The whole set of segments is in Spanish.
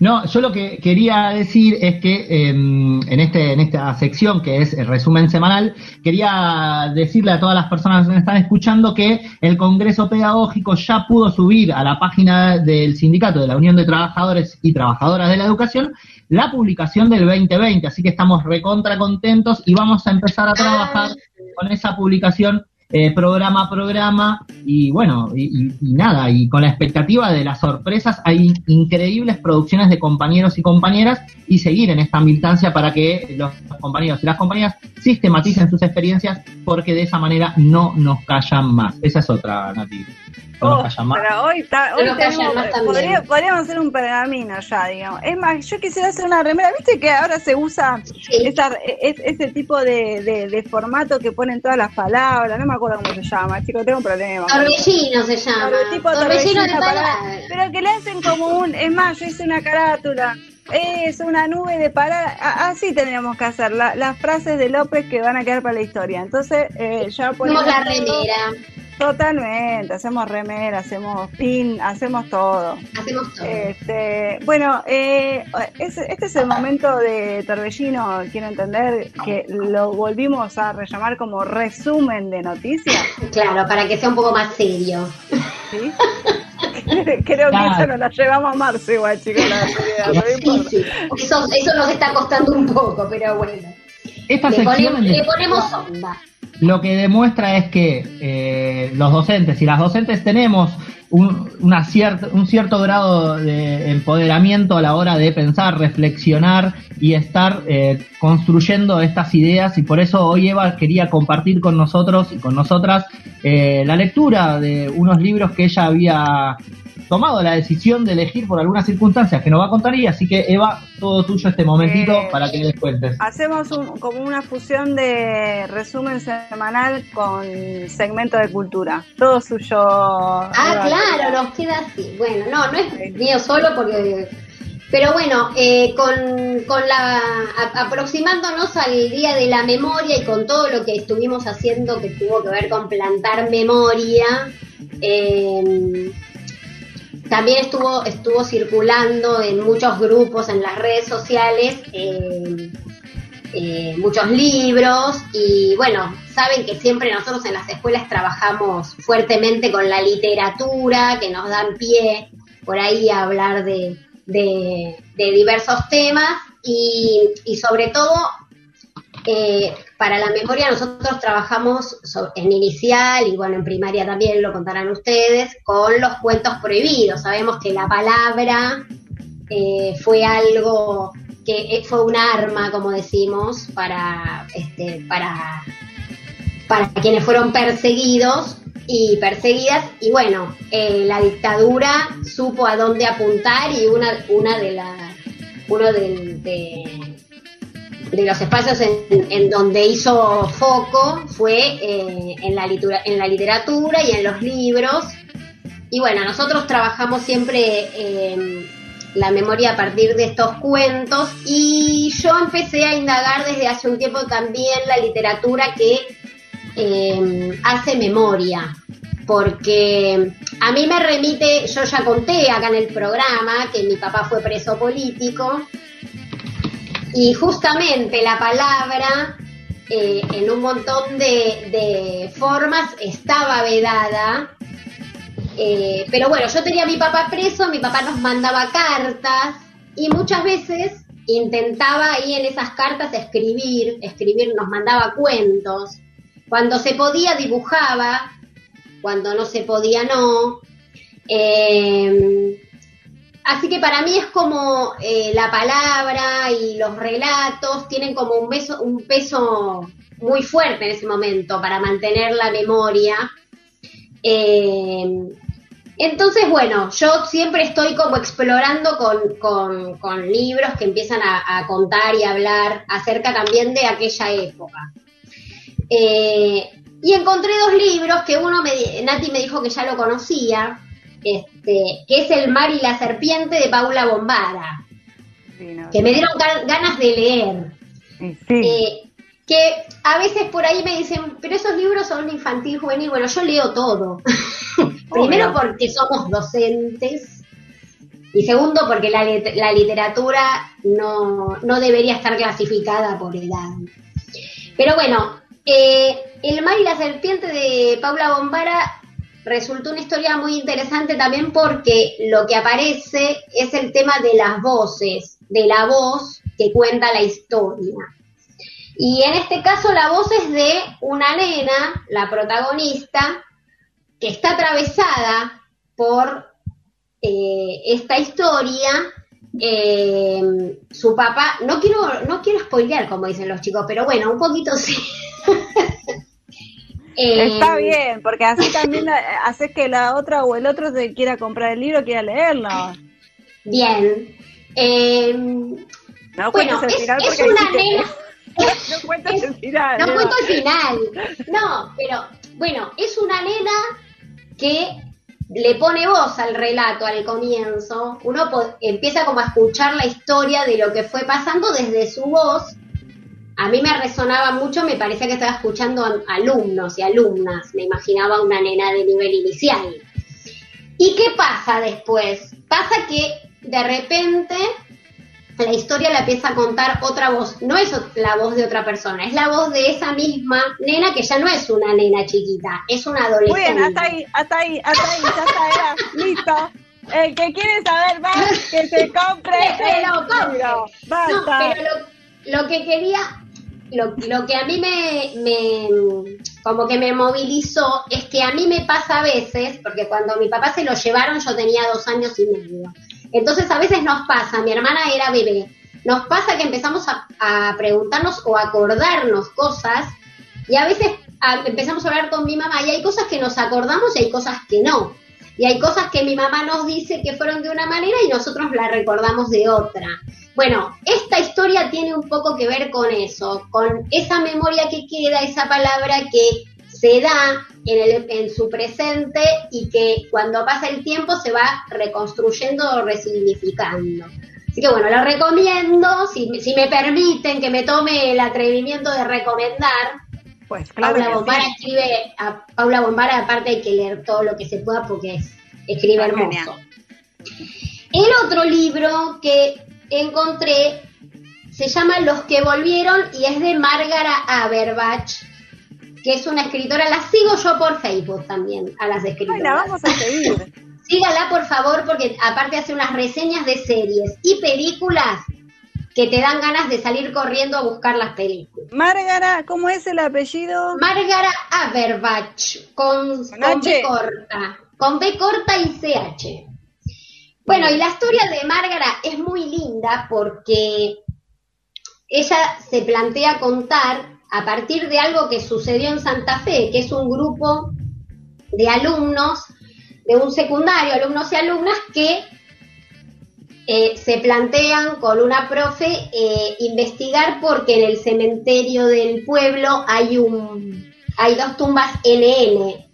No, yo lo que quería decir es que em, en, este, en esta sección que es el resumen semanal, quería decirle a todas las personas que me están escuchando que el Congreso Pedagógico ya pudo subir a la página del sindicato de la Unión de Trabajadores y Trabajadoras de la Educación la publicación del 2020, así que estamos recontra contentos y vamos a empezar a trabajar con esa publicación eh, programa a programa y bueno, y, nada, y con la expectativa de las sorpresas, hay increíbles producciones de compañeros y compañeras y seguir en esta militancia para que los compañeros y las compañeras sistematicen sus experiencias porque de esa manera no nos callan más. Esa es otra, Nati. Oh, pero hoy, está, hoy tenemos, podríamos hacer un pergamino ya, digamos. Es más, yo quisiera hacer una remera. ¿Viste que ahora se usa ese tipo de, de, formato que ponen todas las palabras? No me acuerdo cómo se llama, chicos, tengo un problema. Torbellino se llama. Tipo torbellino, de palabras. Pero que le hacen como un. Es más, yo hice una carátula. Es una nube de palabras. Así tendríamos que hacer. las frases de López que van a quedar para la historia. Entonces, eh, ya ponemos. la remera. Totalmente, hacemos remera, hacemos pin, hacemos todo. Hacemos todo. Este, bueno, eh, este es el momento de Torbellino, quiero entender que lo volvimos a rellamar como resumen de noticias. Claro, para que sea un poco más serio. ¿Sí? Creo que eso nos la llevamos a marzo igual, chicos. Eso, eso nos está costando un poco, pero bueno. Esta le, le ponemos onda lo que demuestra es que eh, los docentes y las docentes tenemos un, una un cierto grado de empoderamiento a la hora de pensar, reflexionar y estar eh, construyendo estas ideas y por eso hoy Eva quería compartir con nosotros y con nosotras eh, la lectura de unos libros que ella había tomado la decisión de elegir por algunas circunstancias que no va a contar y así que Eva, todo tuyo este momentito eh, para que les cuentes. Hacemos como una fusión de resumen semanal con segmento de cultura, todo suyo. Ah, claro, nos queda así. Bueno, no, no es mío solo porque... Pero bueno, eh, con, con la aproximándonos al Día de la Memoria y con todo lo que estuvimos haciendo que tuvo que ver con plantar memoria, eh, también estuvo, estuvo circulando en muchos grupos, en las redes sociales, eh, eh, muchos libros. Y bueno, saben que siempre nosotros en las escuelas trabajamos fuertemente con la literatura, que nos dan pie por ahí a hablar de, de, diversos temas. Y, y sobre todo eh, para la memoria nosotros trabajamos en inicial y bueno, en primaria también lo contarán ustedes, con los cuentos prohibidos. Sabemos que la palabra eh, fue algo que eh, fue un arma, como decimos, para, este, para, para quienes fueron perseguidos y perseguidas. Y bueno, la dictadura supo a dónde apuntar y una, una de las uno de de los espacios en, donde hizo foco fue eh, en, la en la literatura y en los libros. Y bueno, nosotros trabajamos siempre em, la memoria a partir de estos cuentos y yo empecé a indagar desde hace un tiempo también la literatura que em, hace memoria, porque a mí me remite, yo ya conté acá en el programa que mi papá fue preso político y justamente la palabra eh, en un montón de, formas estaba vedada. Eh, pero bueno, yo tenía a mi papá preso, mi papá nos mandaba cartas y muchas veces intentaba ahí en esas cartas escribir, escribir, nos mandaba cuentos. Cuando se podía dibujaba, cuando no se podía no. Eh, Así que para mí es como eh, la palabra y los relatos tienen como un, peso muy fuerte en ese momento para mantener la memoria. Eh, entonces, bueno, yo siempre estoy como explorando con, libros que empiezan a, contar y hablar acerca también de aquella época. Eh, y encontré dos libros que uno, me, Nati me dijo que ya lo conocía, este, que es El mar y la serpiente de Paula Bombara, que me dieron ganas de leer. Eh, que a veces por ahí me dicen, pero esos libros son infantil, juvenil. Bueno, yo leo todo. Primero porque somos docentes y segundo, porque la, la literatura no, no, debería estar clasificada por edad. Pero bueno, eh, El mar y la serpiente de Paula Bombara resultó una historia muy interesante también porque lo que aparece es el tema de las voces, de la voz que cuenta la historia. Y en este caso la voz es de una nena, la protagonista, que está atravesada por eh, esta historia, eh, su papá, no quiero, no quiero spoilear como dicen los chicos, pero bueno, un poquito sí. Está eh, bien, porque así también hace que la otra o el otro se quiera comprar el libro, quiera leerlo. Bien. no bueno, es, es una nena. no cuento el final. No cuento el final. No, pero bueno, es una nena que le pone voz al relato al comienzo, uno empieza como a escuchar la historia de lo que fue pasando desde su voz. A mí me resonaba mucho, me parecía que estaba escuchando a alumnos y alumnas, me imaginaba una nena de nivel inicial. ¿Y qué pasa después? Pasa que de repente la historia la empieza a contar otra voz, no es la voz de otra persona, es la voz de esa misma nena que ya no es una nena chiquita, es una adolescente. Muy bien, hasta ahí, hasta ahí, hasta ahí, ya está, listo. El que quiere saber más, que se compre que lo compre. No, pero lo, lo, que quería, lo, lo que a mí me, me, como que me movilizó, es que a mí me pasa a veces, porque cuando mi papá se lo llevaron yo tenía dos años y medio. Entonces a veces nos pasa, mi hermana era bebé, nos pasa que empezamos a, preguntarnos o acordarnos cosas y a veces empezamos a hablar con mi mamá y hay cosas que nos acordamos y hay cosas que no. Y hay cosas que mi mamá nos dice que fueron de una manera y nosotros la recordamos de otra. Bueno, esta historia tiene un poco que ver con eso, con esa memoria que queda, esa palabra que se da en, su presente y que cuando pasa el tiempo se va reconstruyendo o resignificando. Así que bueno, lo recomiendo, si, me permiten que me tome el atrevimiento de recomendar. Pues claro. Paula Bombara escribe, a Paula Bombara aparte hay que leer todo lo que se pueda porque escribe hermoso. El otro libro que encontré se llama Los que volvieron y es de Margara Aberbach que es una escritora, la sigo yo por Facebook también, a las escritoras. la vamos a seguir. Sígala, por favor, porque aparte hace unas reseñas de series y películas que te dan ganas de salir corriendo a buscar las películas. Márgara, ¿cómo es el apellido? Márgara Aberbach, con, con, B corta, con B corta y CH. Bueno, y la historia de Márgara es muy linda porque ella se plantea contar a partir de algo que sucedió en Santa Fe, que es un grupo de alumnos de un secundario, alumnos y alumnas que eh, se plantean con una profe eh, investigar porque en el cementerio del pueblo hay un hay dos tumbas NN.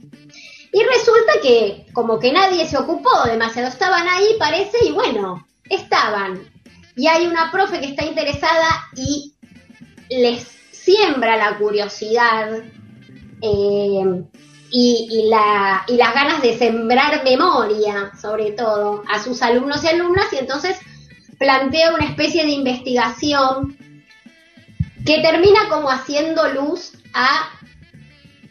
Y resulta que como que nadie se ocupó demasiado, estaban ahí parece y bueno, estaban. Y hay una profe que está interesada y les siembra la curiosidad eh, y, y las ganas de sembrar memoria, sobre todo, a sus alumnos y alumnas, y entonces plantea una especie de investigación que termina como haciendo luz a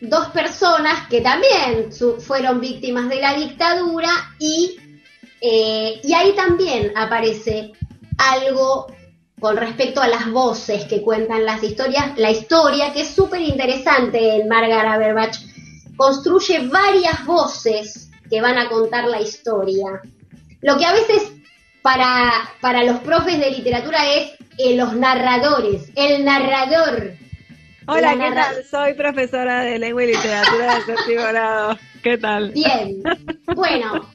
dos personas que también fueron víctimas de la dictadura y, eh, y ahí también aparece algo con respecto a las voces que cuentan las historias, la historia, que es súper interesante en Margaret Averbach, construye varias voces que van a contar la historia. Lo que a veces para, para los profes de literatura es eh, los narradores, el narrador. Hola, ¿qué tal? Soy profesora de lengua y literatura de séptimo grado. ¿Qué tal? Bien. Bueno,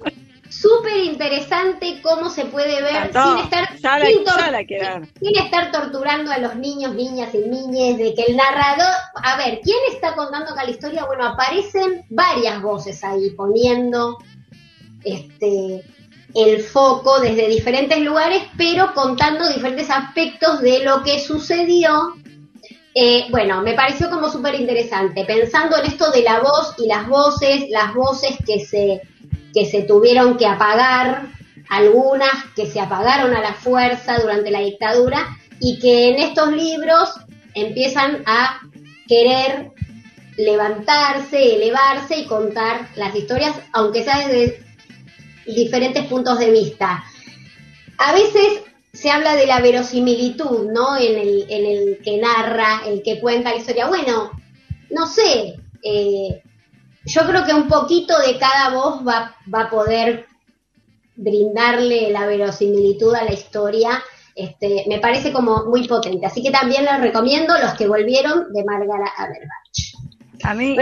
súper interesante cómo se puede ver sin estar sin, estar torturando a los niños, niñas y niñes, de que el narrador, a ver, ¿quién está contando acá la historia? Bueno, aparecen varias voces ahí poniendo este el foco desde diferentes lugares, pero contando diferentes aspectos de lo que sucedió. Eh, bueno, me pareció como súper interesante, pensando en esto de la voz y las voces, las voces que se que se tuvieron que apagar algunas que se apagaron a la fuerza durante la dictadura y que en estos libros empiezan a querer levantarse, elevarse y contar las historias, aunque sea desde diferentes puntos de vista. A veces se habla de la verosimilitud, ¿no? En el, en el que narra, el que cuenta la historia. Bueno, no sé, eh, yo creo que un poquito de cada voz va, va a poder brindarle la verosimilitud a la historia. Este, me parece como muy potente. Así que también les recomiendo los que volvieron de Margaret Aberbach. A mí,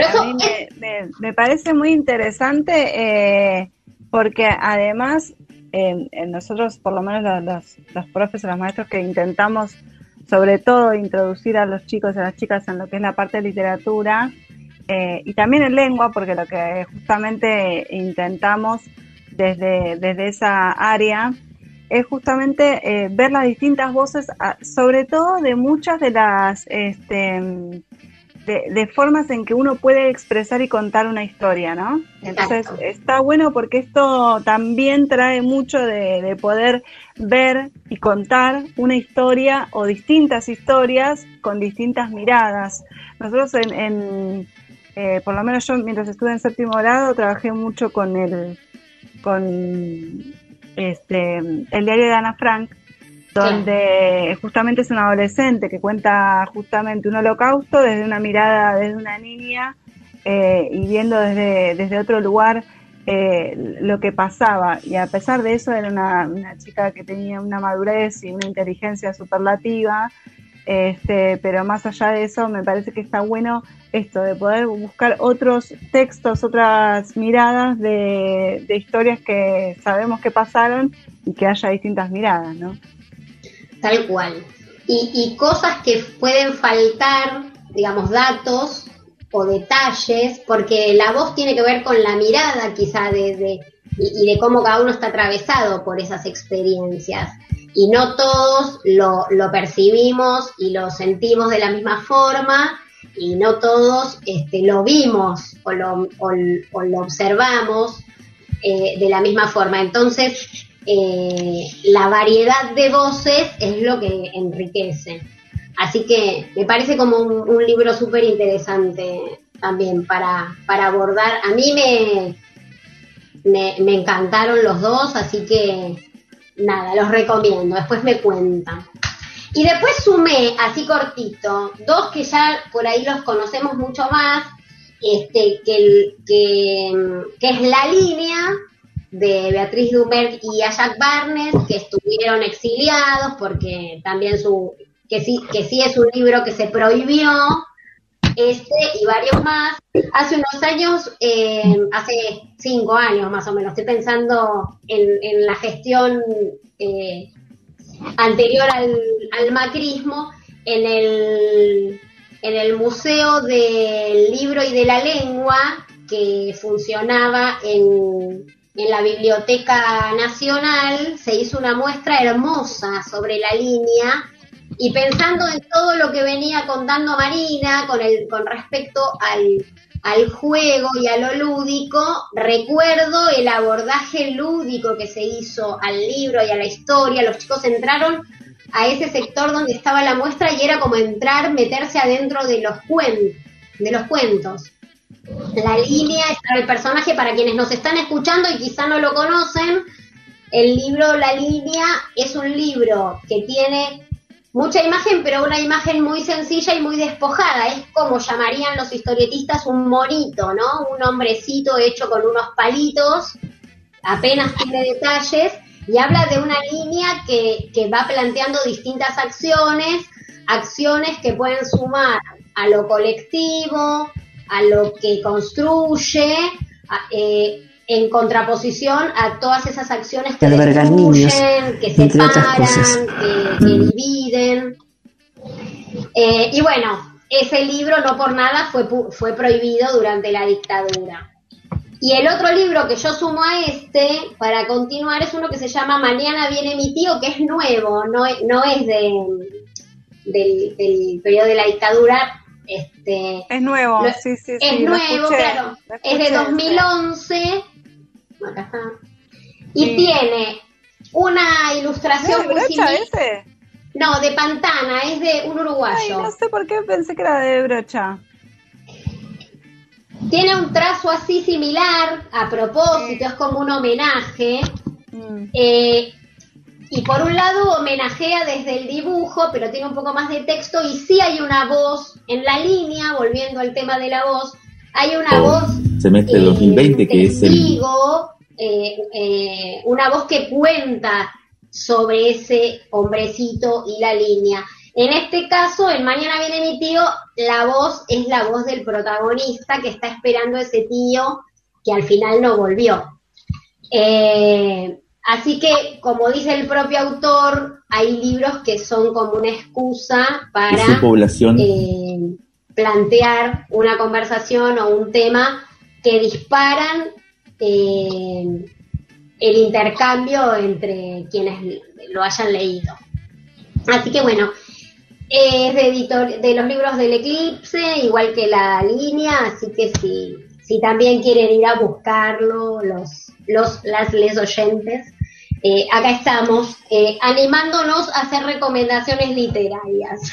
me, parece muy interesante eh, porque además eh, nosotros, por lo menos los, los, profes los maestros que intentamos sobre todo introducir a los chicos y a las chicas en lo que es la parte de literatura eh, y también en lengua, porque lo que justamente intentamos desde, desde esa área es justamente eh, ver las distintas voces, sobre todo de muchas de las este, de, formas en que uno puede expresar y contar una historia, ¿no? Entonces está bueno porque esto también trae mucho de, poder ver y contar una historia o distintas historias con distintas miradas. Nosotros en, eh, por lo menos yo mientras estuve en séptimo grado trabajé mucho con el con este, el diario de Ana Frank, donde justamente es un adolescente que cuenta justamente un holocausto desde una mirada, desde una niña eh, y viendo desde, desde otro lugar eh, lo que pasaba. Y a pesar de eso era una, una chica que tenía una madurez y una inteligencia superlativa este, pero más allá de eso, me parece que está bueno esto, de poder buscar otros textos, otras miradas de, historias que sabemos que pasaron y que haya distintas miradas, ¿no? Tal cual. Y, cosas que pueden faltar, digamos, datos o detalles, porque la voz tiene que ver con la mirada quizá de, y de cómo cada uno está atravesado por esas experiencias y no todos lo, lo, percibimos y lo sentimos de la misma forma y no todos este, lo vimos o lo, o, lo observamos eh, de la misma forma. Entonces, eh, la variedad de voces es lo que enriquece. Así que me parece como un, libro súper interesante también para, para abordar. A mí me, me, encantaron los dos, así que nada, los recomiendo, después me cuentan. Y después sumé, así cortito, dos que ya por ahí los conocemos mucho más, este, que, que, que es La Línea, de Beatriz Dumer y Jack Barnes, que estuvieron exiliados porque también su, que sí, que sí es un libro que se prohibió, este y varios más. Hace unos años, eh, hace cinco años más o menos, estoy pensando en, la gestión eh, anterior al, macrismo, en el, en el Museo del Libro y de la Lengua, que funcionaba en, en la Biblioteca Nacional, se hizo una muestra hermosa sobre la línea y pensando en todo lo que venía contando Marina con, el, con respecto al, al juego y a lo lúdico, recuerdo el abordaje lúdico que se hizo al libro y a la historia. Los chicos entraron a ese sector donde estaba la muestra y era como entrar, meterse adentro de los, de los cuentos. La línea, el personaje, para quienes nos están escuchando y quizá no lo conocen, el libro La línea es un libro que tiene mucha imagen, pero una imagen muy sencilla y muy despojada. Es como llamarían los historietistas un monito, ¿no? Un hombrecito hecho con unos palitos, apenas tiene detalles, y habla de una línea que va planteando distintas acciones, acciones que pueden sumar a lo colectivo, a lo que construye, eh, en contraposición a todas esas acciones que destruyen, que separan, que, que, dividen. Eh, y bueno, ese libro no por nada fue, fue prohibido durante la dictadura. Y el otro libro que yo sumo a este, para continuar, es uno que se llama Mañana viene mi tío, que es nuevo, no, no es de, del, del periodo de la dictadura, este, es nuevo, sí, sí, Es nuevo, claro. Es de 2011 y tiene una ilustración ¿Es de brocha ese? No, de Pantana, es de un uruguayo. no sé por qué pensé que era de brocha. Tiene un trazo así similar, a propósito, es como un homenaje. Mm. Eh, y por un lado homenajea desde el dibujo, pero tiene un poco más de texto y sí hay una voz en la línea, volviendo al tema de la voz, hay una oh, voz semestre 2020 eh, que es el eh, eh, una voz que cuenta sobre ese hombrecito y la línea. En este caso, en Mañana viene mi tío, la voz es la voz del protagonista que está esperando a ese tío que al final no volvió. Eh, así que, como dice el propio autor, hay libros que son como una excusa para población? plantear una conversación o un tema que disparan eh, el intercambio entre quienes lo hayan leído. Así que bueno, es de, editor, de los libros del Eclipse, igual que la línea, así que si, si también quieren ir a buscarlo, los, los las les oyentes, eh, acá estamos eh, animándonos a hacer recomendaciones literarias.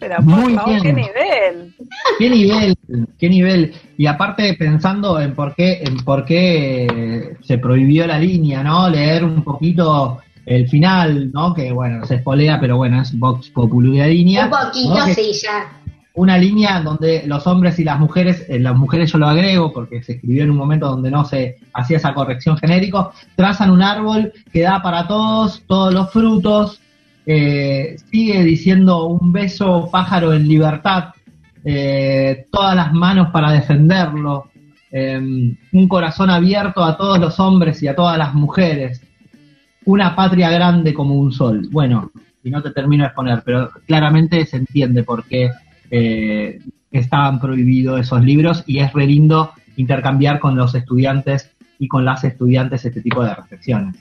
Pero Muy bien. qué nivel. Qué nivel, qué nivel. Y aparte pensando en por qué, en por qué se prohibió la línea, ¿no? Leer un poquito el final, ¿no? Que bueno, se espolea, pero bueno, es Vox Populi de línea. Un poquito, sí, ya. Una línea donde los hombres y las mujeres, eh, las mujeres yo lo agrego porque se escribió en un momento donde no se hacía esa corrección genérico, trazan un árbol que da para todos, todos los frutos, eh, sigue diciendo un beso pájaro en libertad, eh, todas las manos para defenderlo, em, un corazón abierto a todos los hombres y a todas las mujeres, una patria grande como un sol. Bueno, y no te termino de exponer, pero claramente se entiende por qué eh, estaban prohibidos esos libros y es re lindo intercambiar con los estudiantes y con las estudiantes este tipo de reflexiones.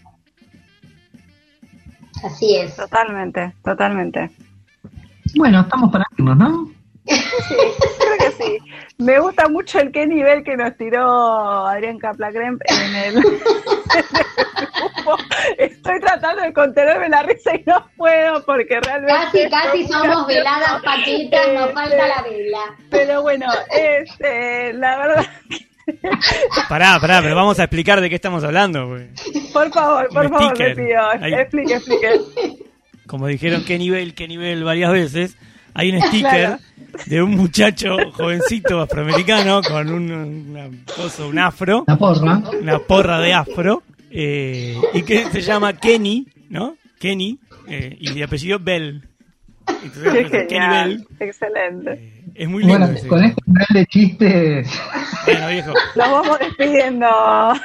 Así es. Totalmente, totalmente. Bueno, estamos para irnos, ¿no? Sí, creo que sí. Me gusta mucho el qué nivel que nos tiró Adrián Kaplakremp en el, Estoy tratando de contenerme la risa y no puedo porque realmente... Casi, casi somos veladas, patitas, nos falta la vela. Pero bueno, este, la verdad Pará, pará, pero vamos a explicar de qué estamos hablando. Por favor, por favor, me pido. Explique, explique. Como dijeron, qué nivel, qué nivel varias veces. Hay un sticker de un muchacho jovencito afroamericano con un, una un afro. Una porra. Una porra de afro. Eh, y que se llama Kenny, ¿no? Kenny. Eh, y de apellido Bell. Entonces, Kenny Bell. Excelente. Eh, es muy lindo. Bueno, con este nivel de chistes. Bueno, viejo. Nos vamos despidiendo.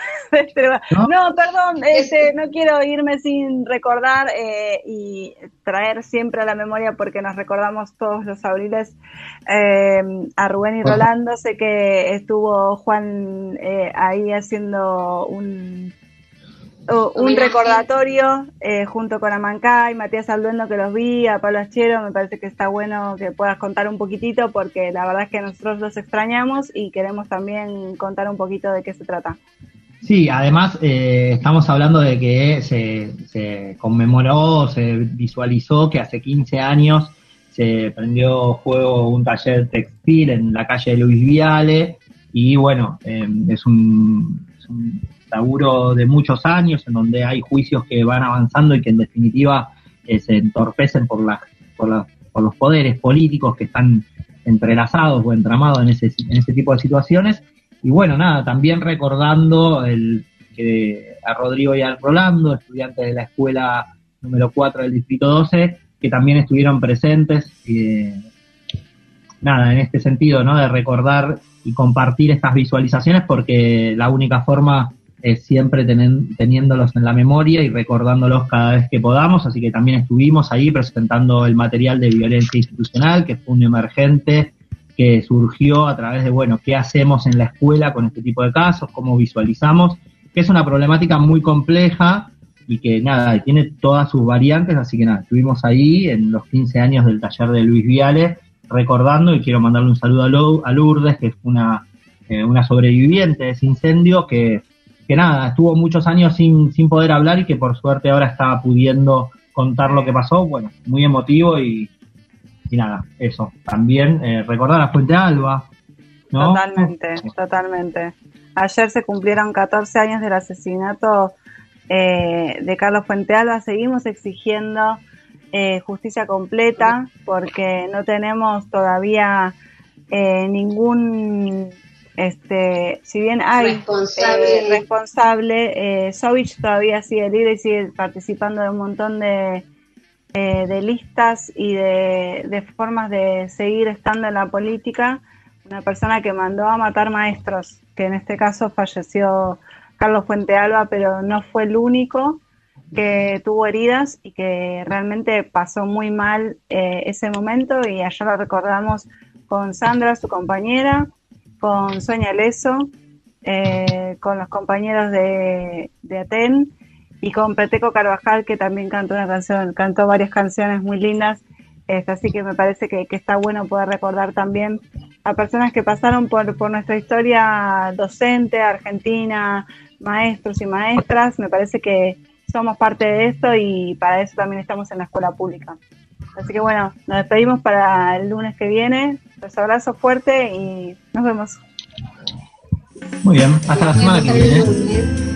¿No? perdón, este, no quiero irme sin recordar eh, y traer siempre a la memoria, porque nos recordamos todos los abriles, eh, a Rubén y Rolando. Sé que estuvo Juan eh, ahí haciendo un un recordatorio eh, junto con Amancay, Matías Alduendo que los vi, a Pablo Achero, me parece que está bueno que puedas contar un poquitito porque la verdad es que nosotros los extrañamos y queremos también contar un poquito de qué se trata. Sí, además eh, estamos hablando de que se, se conmemoró, se visualizó que hace 15 años se prendió juego un taller textil en la calle de Luis Viale y bueno, eh, es un laburo de muchos años, en donde hay juicios que van avanzando y que en definitiva eh, se entorpecen por, las, por, por los poderes políticos que están entrelazados o entramados en ese, en ese tipo de situaciones. Y bueno, nada, también recordando el, que a Rodrigo y a Rolando, estudiantes de la escuela número 4 del Distrito 12, que también estuvieron presentes. Eh, nada, en este sentido, ¿no? De recordar y compartir estas visualizaciones porque la única forma siempre teniéndolos en la memoria y recordándolos cada vez que podamos, así que también estuvimos ahí presentando el material de violencia institucional, que fue un emergente que surgió a través de, bueno, qué hacemos en la escuela con este tipo de casos, cómo visualizamos, que es una problemática muy compleja y que nada, tiene todas sus variantes, así que nada, estuvimos ahí en los 15 años del taller de Luis Viale recordando y quiero mandarle un saludo a Lourdes, que es una, eh, una sobreviviente de ese incendio que que nada, estuvo muchos años sin, sin poder hablar y que por suerte ahora está pudiendo contar lo que pasó. Bueno, muy emotivo y, y nada, eso. También eh, recordar a Fuente Alba. Totalmente, totalmente. Ayer se cumplieron 14 años del asesinato eh, de Carlos Fuente Alba. Seguimos exigiendo eh, justicia completa porque no tenemos todavía eh, ningún este si bien hay responsable, eh, responsable Sovich todavía sigue libre y sigue participando de un montón de, de listas y de, de, formas de seguir estando en la política. Una persona que mandó a matar maestros que en este caso falleció Carlos Fuente Alba pero no fue el único que tuvo heridas y que realmente pasó muy mal eh, ese momento. Y allá lo recordamos con Sandra, su compañera, con Sonia Leso, eh, con los compañeros de, Aten y con Peteco Carvajal que también cantó una canción, cantó varias canciones muy lindas, este, así que me parece que, que, está bueno poder recordar también a personas que pasaron por, por nuestra historia docente, argentina, maestros y maestras, me parece que somos parte de esto y para eso también estamos en la escuela pública. Así que bueno, nos despedimos para el lunes que viene. Los abrazo fuerte y nos vemos. Muy bien, hasta la semana que viene.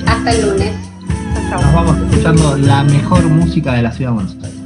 Hasta el lunes. Nos vamos escuchando la mejor música de la ciudad de Buenos